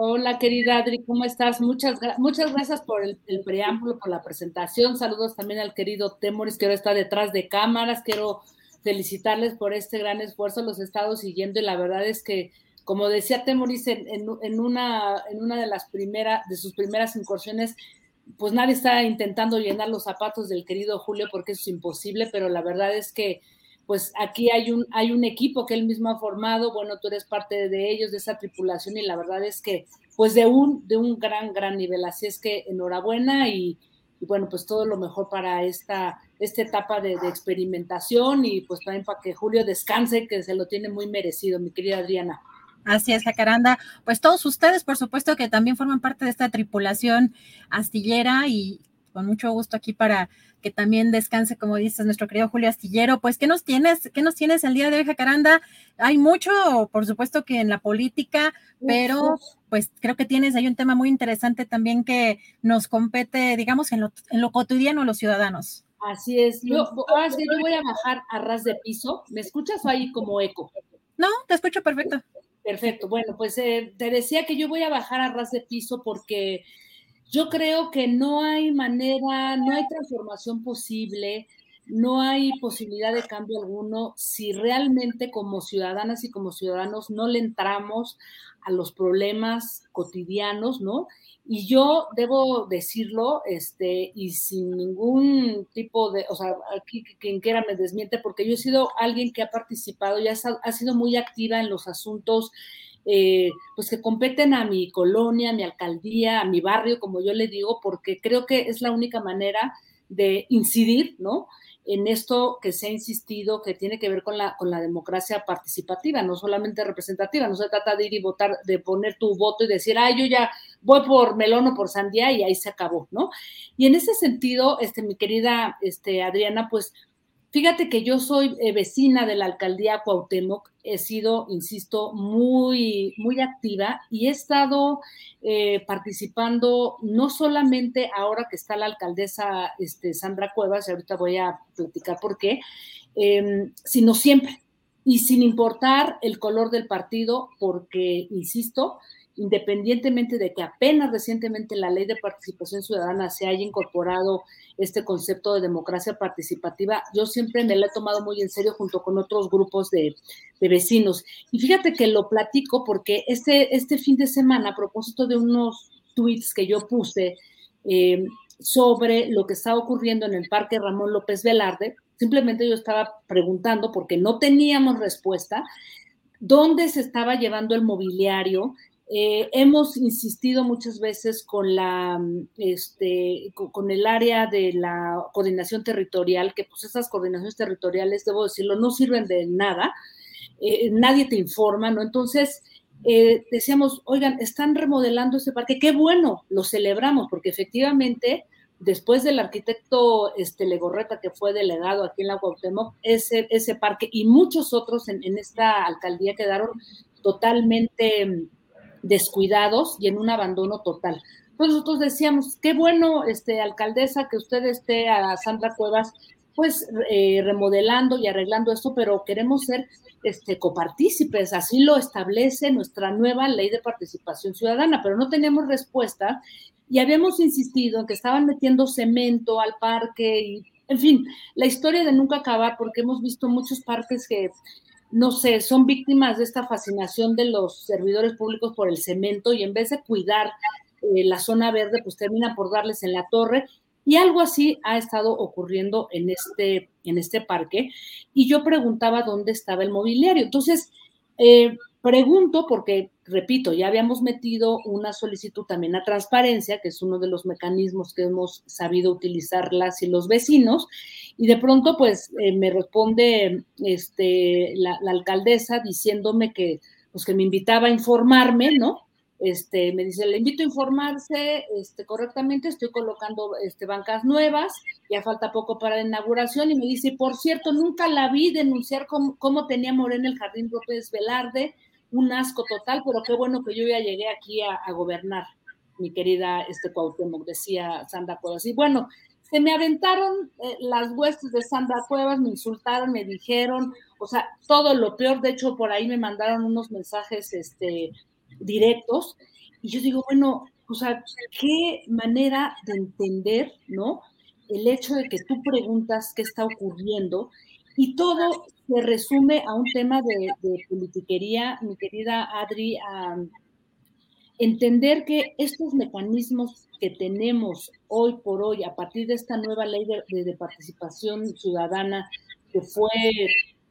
Hola, querida Adri, ¿cómo estás? Muchas, muchas gracias por el, preámbulo, por la presentación. Saludos también al querido Temoris, que ahora está detrás de cámaras. Quiero felicitarles por este gran esfuerzo. Los he estado siguiendo y la verdad es que, como decía Temoris en, en, una, en una de las primeras, de sus primeras incursiones, pues nadie está intentando llenar los zapatos del querido Julio porque eso es imposible, pero la verdad es que pues aquí hay un, hay un equipo que él mismo ha formado, bueno, tú eres parte de ellos, de esa tripulación, y la verdad es que, pues de un, de un gran, gran nivel. Así es que enhorabuena y, bueno, pues todo lo mejor para esta, esta etapa de, experimentación y pues también para que Julio descanse, que se lo tiene muy merecido, mi querida Adriana. Así es, Jacaranda. Pues todos ustedes, por supuesto, que también forman parte de esta tripulación astillera y con mucho gusto aquí para que también descanse, como dices, nuestro querido Julio Astillero. Pues, ¿qué nos tienes? ¿Qué nos tienes el día de hoy, Jacaranda? Hay mucho, por supuesto, que en la política, pero pues creo que tienes ahí un tema muy interesante también que nos compete, digamos, en lo, en lo cotidiano a los ciudadanos. Así es. Yo, ahora sí, yo voy a bajar a ras de piso. ¿Me escuchas o ahí como eco? No, te escucho perfecto. Perfecto. Bueno, pues eh, te decía que yo voy a bajar a ras de piso porque yo creo que no hay manera, no hay transformación posible, no hay posibilidad de cambio alguno si realmente como ciudadanas y como ciudadanos no le entramos a los problemas cotidianos, ¿no? Y yo debo decirlo, este, y sin ningún tipo de, o sea, aquí quien quiera me desmiente, porque yo he sido alguien que ha participado y ha, ha sido muy activa en los asuntos eh, pues que competen a mi colonia, a mi alcaldía, a mi barrio, como yo le digo, porque creo que es la única manera de incidir, ¿no? En esto que se ha insistido, que tiene que ver con la, con la democracia participativa, no solamente representativa, no se trata de ir y votar, de poner tu voto y decir, ay, yo ya voy por melón o por sandía y ahí se acabó, ¿no? Y en ese sentido, este, mi querida este, Adriana, pues Fíjate que yo soy eh, vecina de la alcaldía Cuauhtémoc, he sido, insisto, muy, muy activa y he estado eh, participando no solamente ahora que está la alcaldesa este, Sandra Cuevas, y ahorita voy a platicar por qué, em, sino siempre y sin importar el color del partido, porque, insisto, independientemente de que apenas recientemente la ley de participación ciudadana se haya incorporado este concepto de democracia participativa, yo siempre me lo he tomado muy en serio junto con otros grupos de, vecinos. Y fíjate que lo platico porque este, este fin de semana, a propósito de unos tweets que yo puse eh, sobre lo que está ocurriendo en el Parque Ramón López Velarde, simplemente yo estaba preguntando porque no teníamos respuesta dónde se estaba llevando el mobiliario eh, hemos insistido muchas veces con, la, este, con, el área de la coordinación territorial, que pues esas coordinaciones territoriales, debo decirlo, no sirven de nada, eh, nadie te informa, ¿no? Entonces, eh, decíamos, oigan, están remodelando ese parque, qué bueno, lo celebramos, porque efectivamente, después del arquitecto este, Legorreta, que fue delegado aquí en la Cuauhtémoc, ese, ese parque y muchos otros en, en esta alcaldía quedaron totalmente descuidados y en un abandono total. Entonces nosotros decíamos, qué bueno, este, alcaldesa, que usted esté a Sandra Cuevas pues eh, remodelando y arreglando esto, pero queremos ser este, copartícipes, así lo establece nuestra nueva ley de participación ciudadana, pero no tenemos respuesta y habíamos insistido en que estaban metiendo cemento al parque y, en fin, la historia de nunca acabar, porque hemos visto muchos parques que, no sé, son víctimas de esta fascinación de los servidores públicos por el cemento y en vez de cuidar eh, la zona verde, pues terminan por darles en la torre y algo así ha estado ocurriendo en este, en este parque. Y yo preguntaba dónde estaba el mobiliario. Entonces, eh, pregunto porque, repito, ya habíamos metido una solicitud también a transparencia, que es uno de los mecanismos que hemos sabido utilizar las y los vecinos. Y de pronto, pues, eh, me responde este, la, alcaldesa diciéndome que, pues, que me invitaba a informarme, ¿no? Este, me dice, le invito a informarse este, correctamente, estoy colocando este, bancas nuevas, ya falta poco para la inauguración, y me dice, por cierto, nunca la vi denunciar cómo, cómo tenía Morena el Jardín López Velarde, un asco total, pero qué bueno que yo ya llegué aquí a, gobernar, mi querida este, Cuauhtémoc, decía Sandra Cuevas. Y bueno, se me aventaron eh, las huestes de Sandra Cuevas, me insultaron, me dijeron, o sea, todo lo peor, de hecho, por ahí me mandaron unos mensajes, este, directos. Y yo digo, bueno, o sea, qué manera de entender, ¿no? El hecho de que tú preguntas qué está ocurriendo y todo se resume a un tema de, politiquería, mi querida Adri, a entender que estos mecanismos que tenemos hoy por hoy, a partir de esta nueva ley de, participación ciudadana que fue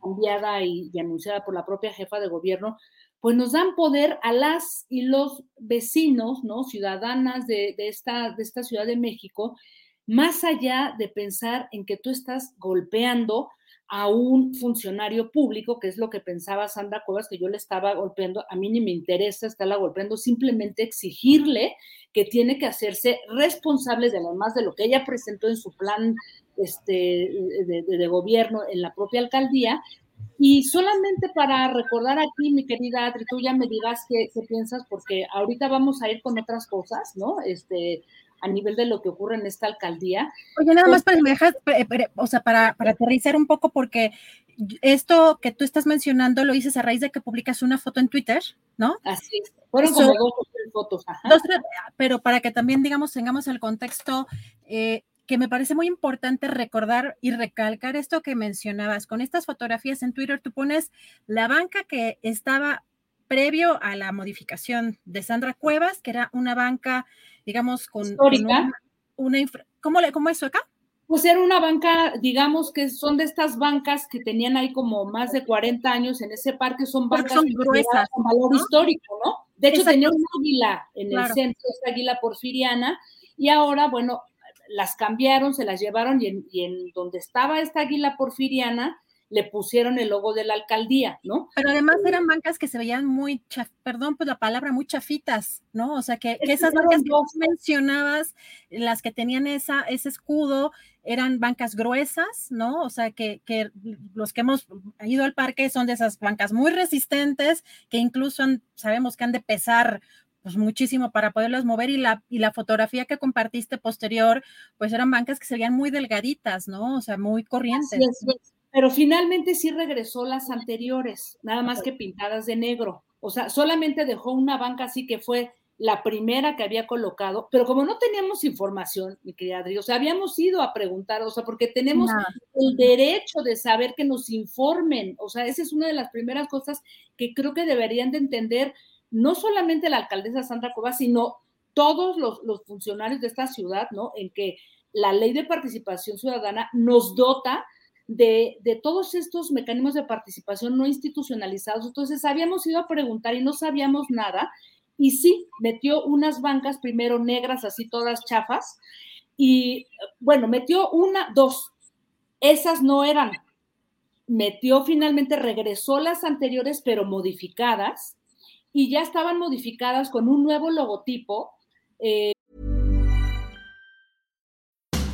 cambiada y, anunciada por la propia jefa de gobierno, pues nos dan poder a las y los vecinos, ¿no? Ciudadanas de, esta, de esta Ciudad de México, más allá de pensar en que tú estás golpeando a un funcionario público, que es lo que pensaba Sandra Cuevas, que yo le estaba golpeando, a mí ni me interesa estarla golpeando, simplemente exigirle que tiene que hacerse responsable de además de lo que ella presentó en su plan este, de, de gobierno en la propia alcaldía, y solamente para recordar aquí, mi querida Adri, tú ya me dirás qué, piensas, porque ahorita vamos a ir con otras cosas, ¿no? Este, a nivel de lo que ocurre en esta alcaldía. Oye, nada más para me dejas, o sea, para, para aterrizar un poco, porque esto que tú estás mencionando lo dices a raíz de que publicas una foto en Twitter, ¿no? Así es. Fueron como dos o tres fotos. Ajá. pero para que también, digamos, tengamos el contexto, eh, que me parece muy importante recordar y recalcar esto que mencionabas. Con estas fotografías en Twitter, tú pones la banca que estaba previo a la modificación de Sandra Cuevas, que era una banca, digamos, con, Histórica. una, ¿cómo, le, ¿Cómo es eso acá? Pues era una banca, digamos que son de estas bancas que tenían ahí como más de 40 años en ese parque, son bancas son gruesas, con valor histórico, ¿no? De hecho, tenía una águila en el centro, esta águila porfiriana, y ahora, bueno, las cambiaron, se las llevaron y en, donde estaba esta águila porfiriana le pusieron el logo de la alcaldía, ¿no? Pero además eran bancas que se veían muy, perdón, pues la palabra, muy chafitas, ¿no? O sea, que, esas bancas que vos mencionabas, las que tenían esa, ese escudo, eran bancas gruesas, ¿no? O sea, que, que, los que hemos ido al parque son de esas bancas muy resistentes, que incluso sabemos que han de pesar pues muchísimo para poderlos mover y la, y la fotografía que compartiste posterior, pues eran bancas que se veían muy delgaditas, ¿no? O sea, muy corrientes. Pero finalmente sí regresó las anteriores, nada más que pintadas de negro. O sea, solamente dejó una banca así que fue la primera que había colocado, pero como no teníamos información, mi querida Adri, o sea, habíamos ido a preguntar, o sea, porque tenemos el derecho de saber que nos informen, o sea, esa es una de las primeras cosas que creo que deberían de entender no solamente la alcaldesa Sandra Cuevas, sino todos los, funcionarios de esta ciudad, ¿no? En que la ley de participación ciudadana nos dota de, todos estos mecanismos de participación no institucionalizados. Entonces, habíamos ido a preguntar y no sabíamos nada. Y sí, metió unas bancas primero negras, así todas chafas. Y bueno, metió una, dos. Esas no eran. Metió finalmente, regresó las anteriores, pero modificadas y ya estaban modificadas con un nuevo logotipo. Eh...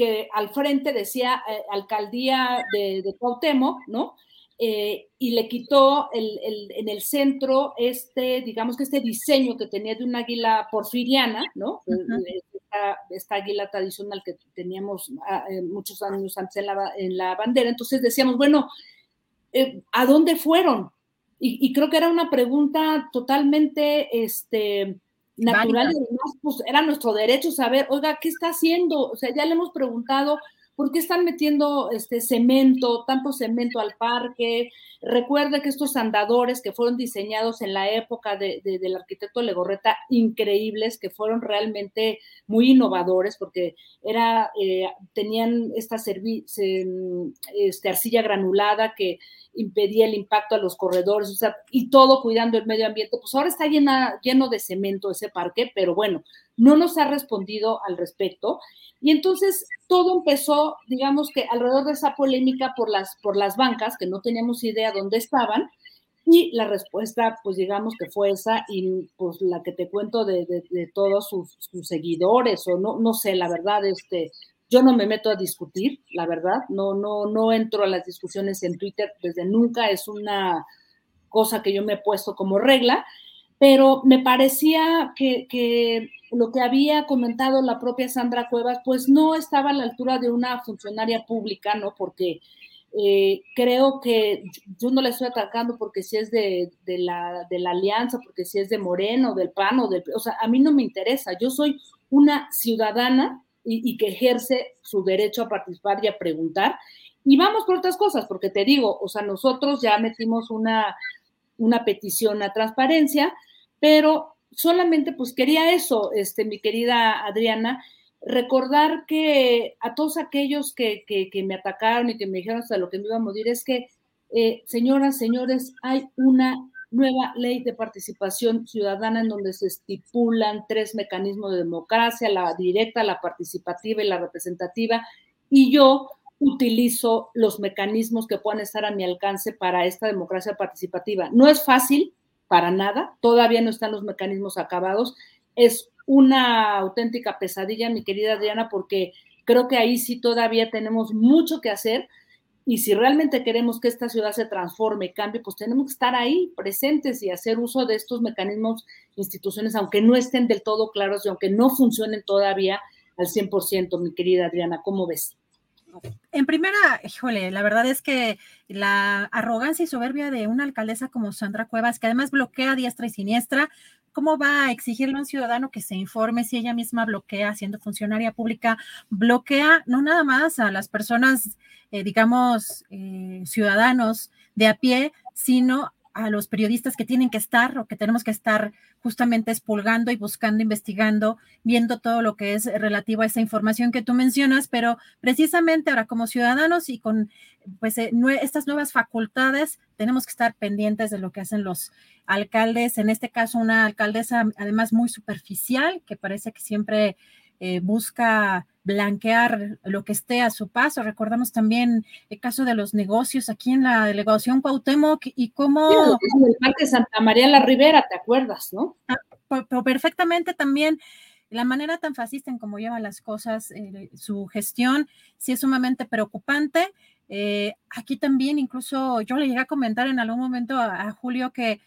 Que al frente decía eh, alcaldía de, de Cuauhtémoc, ¿no? Eh, y le quitó el, el, en el centro este, digamos que este diseño que tenía de una águila porfiriana, ¿no? Uh -huh. esta, esta, águila tradicional que teníamos ah, eh, muchos años antes en la, en la, bandera. Entonces decíamos, bueno, eh, ¿a dónde fueron? Y, y, creo que era una pregunta totalmente, este, natural y además pues era nuestro derecho saber, oiga, ¿qué está haciendo? O sea, ya le hemos preguntado por qué están metiendo este cemento, tanto cemento al parque. Recuerde que estos andadores que fueron diseñados en la época de, de, del arquitecto Legorreta, increíbles, que fueron realmente muy innovadores, porque era, eh, tenían esta este, arcilla granulada que impedía el impacto a los corredores, o sea, y todo cuidando el medio ambiente, pues ahora está lleno de cemento ese parque, pero bueno, no nos ha respondido al respecto. Y entonces todo empezó, digamos que alrededor de esa polémica por las, por las bancas, que no teníamos idea dónde estaban, y la respuesta, pues digamos que fue esa, y pues la que te cuento de, de, de todos sus, sus, seguidores, o no, no sé, la verdad, este, yo no me meto a discutir, la verdad, no, no, no entro a las discusiones en Twitter desde nunca, es una cosa que yo me he puesto como regla, pero me parecía que, lo que había comentado la propia Sandra Cuevas, pues no estaba a la altura de una funcionaria pública, ¿no? Porque eh, creo que yo no le estoy atacando porque si es de, de, la, de la alianza, porque si es de Moreno, del PAN o del... O sea, a mí no me interesa, yo soy una ciudadana y, que ejerce su derecho a participar y a preguntar. Y vamos por otras cosas, porque te digo, o sea, nosotros ya metimos una, una petición a transparencia, pero solamente pues quería eso, este, mi querida Adriana, recordar que a todos aquellos que, que, que me atacaron y que me dijeron hasta lo que me iba a morir, es que, eh, señoras, señores, hay una nueva ley de participación ciudadana en donde se estipulan tres mecanismos de democracia, la directa, la participativa y la representativa, y yo utilizo los mecanismos que puedan estar a mi alcance para esta democracia participativa. No es fácil, para nada, todavía no están los mecanismos acabados, es una auténtica pesadilla, mi querida Adriana, porque creo que ahí sí todavía tenemos mucho que hacer y si realmente queremos que esta ciudad se transforme cambie, pues tenemos que estar ahí presentes y hacer uso de estos mecanismos, instituciones, aunque no estén del todo claros y aunque no funcionen todavía al 100%, mi querida Adriana, ¿cómo ves? En primera, híjole, la verdad es que la arrogancia y soberbia de una alcaldesa como Sandra Cuevas, que además bloquea diestra y siniestra, ¿cómo va a exigirle a un ciudadano que se informe si ella misma bloquea, siendo funcionaria pública, bloquea no nada más a las personas, eh, digamos, eh, ciudadanos de a pie, sino a los periodistas que tienen que estar o que tenemos que estar justamente expulgando y buscando, investigando, viendo todo lo que es relativo a esa información que tú mencionas, pero precisamente ahora como ciudadanos y con pues eh, estas nuevas facultades tenemos que estar pendientes de lo que hacen los alcaldes, en este caso una alcaldesa además muy superficial que parece que siempre eh, busca blanquear lo que esté a su paso. Recordamos también el caso de los negocios aquí en la delegación Cuauhtémoc y cómo... Sí, en el Parque Santa María la Ribera, ¿te acuerdas, no? Ah, pero perfectamente también la manera tan fascista en cómo lleva las cosas, eh, su gestión, sí es sumamente preocupante. Eh, aquí también incluso yo le llegué a comentar en algún momento a, a Julio que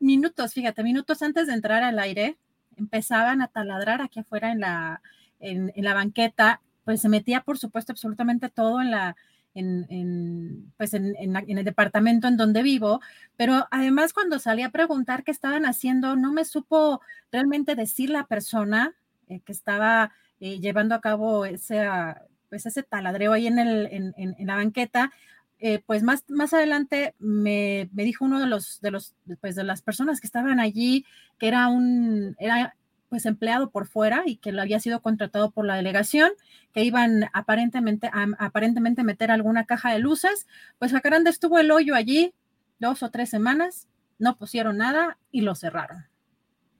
minutos, fíjate, minutos antes de entrar al aire, empezaban a taladrar aquí afuera en la, en, en, la banqueta, pues se metía, por supuesto, absolutamente todo en la, en, pues en, el departamento en donde vivo, pero además cuando salí a preguntar qué estaban haciendo, no me supo realmente decir la persona eh, que estaba eh, llevando a cabo ese, pues ese taladreo ahí en, el, en, la banqueta. Eh, pues más, más adelante me, me, dijo uno de los, de los, pues de las personas que estaban allí, que era un, era pues empleado por fuera y que lo había sido contratado por la delegación, que iban aparentemente a, aparentemente meter alguna caja de luces, pues Jacaranda estuvo el hoyo allí dos o tres semanas, no pusieron nada y lo cerraron.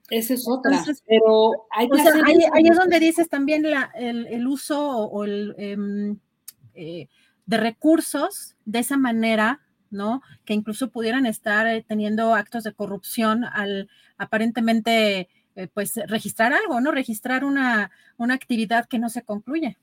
Esa es otra, pero hay que ahí, es donde dices también la, el, uso o, el em, eh, de recursos de esa manera, ¿no? Que incluso pudieran estar eh, teniendo actos de corrupción al aparentemente eh, pues registrar algo, ¿no? Registrar una, una actividad que no se concluye.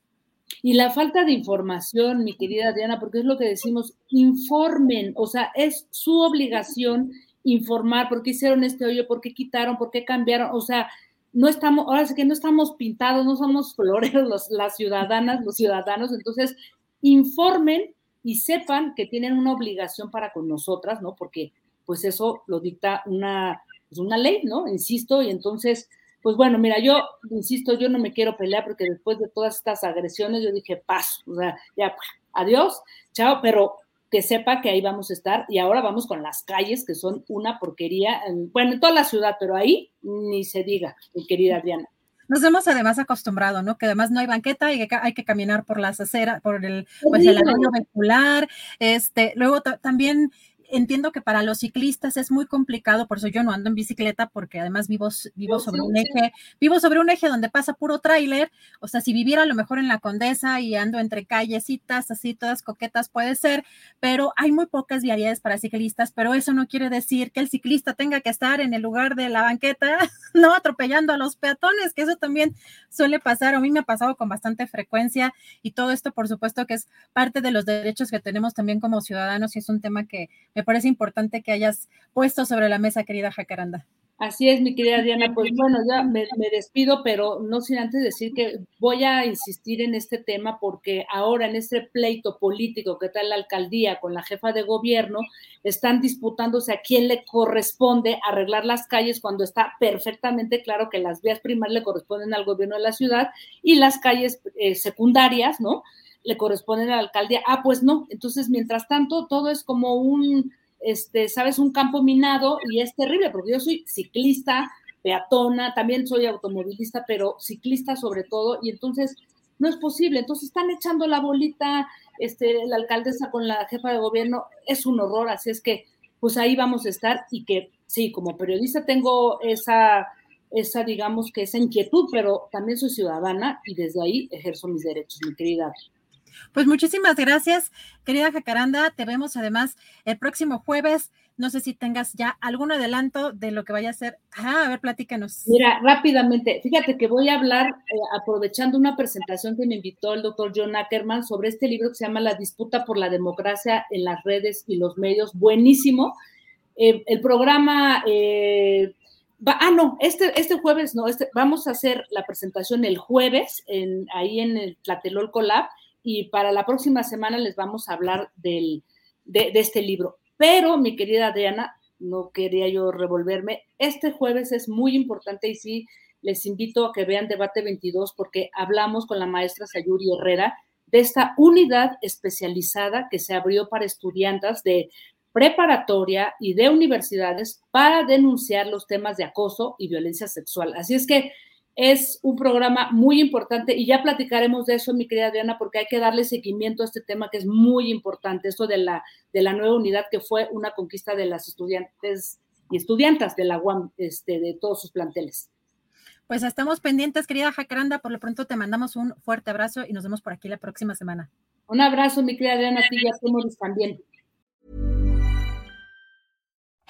Y la falta de información, mi querida Diana, porque es lo que decimos, informen, o sea, es su obligación informar por qué hicieron este hoyo, por qué quitaron, por qué cambiaron, o sea, no estamos, ahora sí que no estamos pintados, no somos floreros las ciudadanas, los ciudadanos, entonces informen y sepan que tienen una obligación para con nosotras, ¿no? Porque pues eso lo dicta una es una ley, ¿no? Insisto, y entonces, pues bueno, mira, yo, insisto, yo no me quiero pelear porque después de todas estas agresiones yo dije, paso, o sea, ya, pues, adiós, chao, pero que sepa que ahí vamos a estar y ahora vamos con las calles que son una porquería, bueno, en toda la ciudad, pero ahí ni se diga, mi querida Diana. Nos hemos además acostumbrado, ¿no? Que además no hay banqueta y que hay que caminar por las aceras, por el, pues el anillo vehicular. Este, luego también entiendo que para los ciclistas es muy complicado, por eso yo no ando en bicicleta, porque además vivo, vivo sobre un eje, vivo sobre un eje donde pasa puro tráiler, o sea, si viviera a lo mejor en la Condesa y ando entre callecitas, así todas coquetas puede ser, pero hay muy pocas vialidades para ciclistas, pero eso no quiere decir que el ciclista tenga que estar en el lugar de la banqueta, no atropellando a los peatones, que eso también suele pasar, a mí me ha pasado con bastante frecuencia y todo esto, por supuesto, que es parte de los derechos que tenemos también como ciudadanos y es un tema que me parece importante que hayas puesto sobre la mesa, querida Jacaranda. Así es, mi querida Diana. Pues bueno, ya me, despido, pero no sin antes decir que voy a insistir en este tema porque ahora en este pleito político que está la alcaldía con la jefa de gobierno, están disputándose a quién le corresponde arreglar las calles cuando está perfectamente claro que las vías primarias le corresponden al gobierno de la ciudad y las calles eh, secundarias, ¿no? Le corresponde a la alcaldía. Ah, pues no. Entonces, mientras tanto, todo es como un, este, sabes, un campo minado y es terrible, porque yo soy ciclista, peatona, también soy automovilista, pero ciclista sobre todo, y entonces no es posible. Entonces están echando la bolita, este, la alcaldesa con la jefa de gobierno, es un horror, así es que pues ahí vamos a estar y que sí, como periodista tengo esa, esa digamos que esa inquietud, pero también soy ciudadana y desde ahí ejerzo mis derechos, mi querida. Pues muchísimas gracias, querida Jacaranda. Te vemos además el próximo jueves. No sé si tengas ya algún adelanto de lo que vaya a ser. Ah, a ver, platícanos. Mira, rápidamente, fíjate que voy a hablar, eh, aprovechando una presentación que me invitó el doctor John Ackerman sobre este libro que se llama La disputa por la democracia en las redes y los medios. Buenísimo. Eh, el programa eh, ah, no, este, este jueves no, este, vamos a hacer la presentación el jueves en, ahí en el Tlatelolco Lab y para la próxima semana les vamos a hablar del, de, este libro. Pero, mi querida Adriana, no quería yo revolverme, este jueves es muy importante y sí les invito a que vean Debate 22 porque hablamos con la maestra Sayuri Herrera de esta unidad especializada que se abrió para estudiantes de preparatoria y de universidades para denunciar los temas de acoso y violencia sexual. Así es que es un programa muy importante y ya platicaremos de eso, mi querida Diana, porque hay que darle seguimiento a este tema que es muy importante, esto de la, de la nueva unidad que fue una conquista de las estudiantes y estudiantas de la UAM, este, de todos sus planteles. Pues estamos pendientes, querida Jacaranda, por lo pronto te mandamos un fuerte abrazo y nos vemos por aquí la próxima semana. Un abrazo, mi querida Diana, a ti y a también.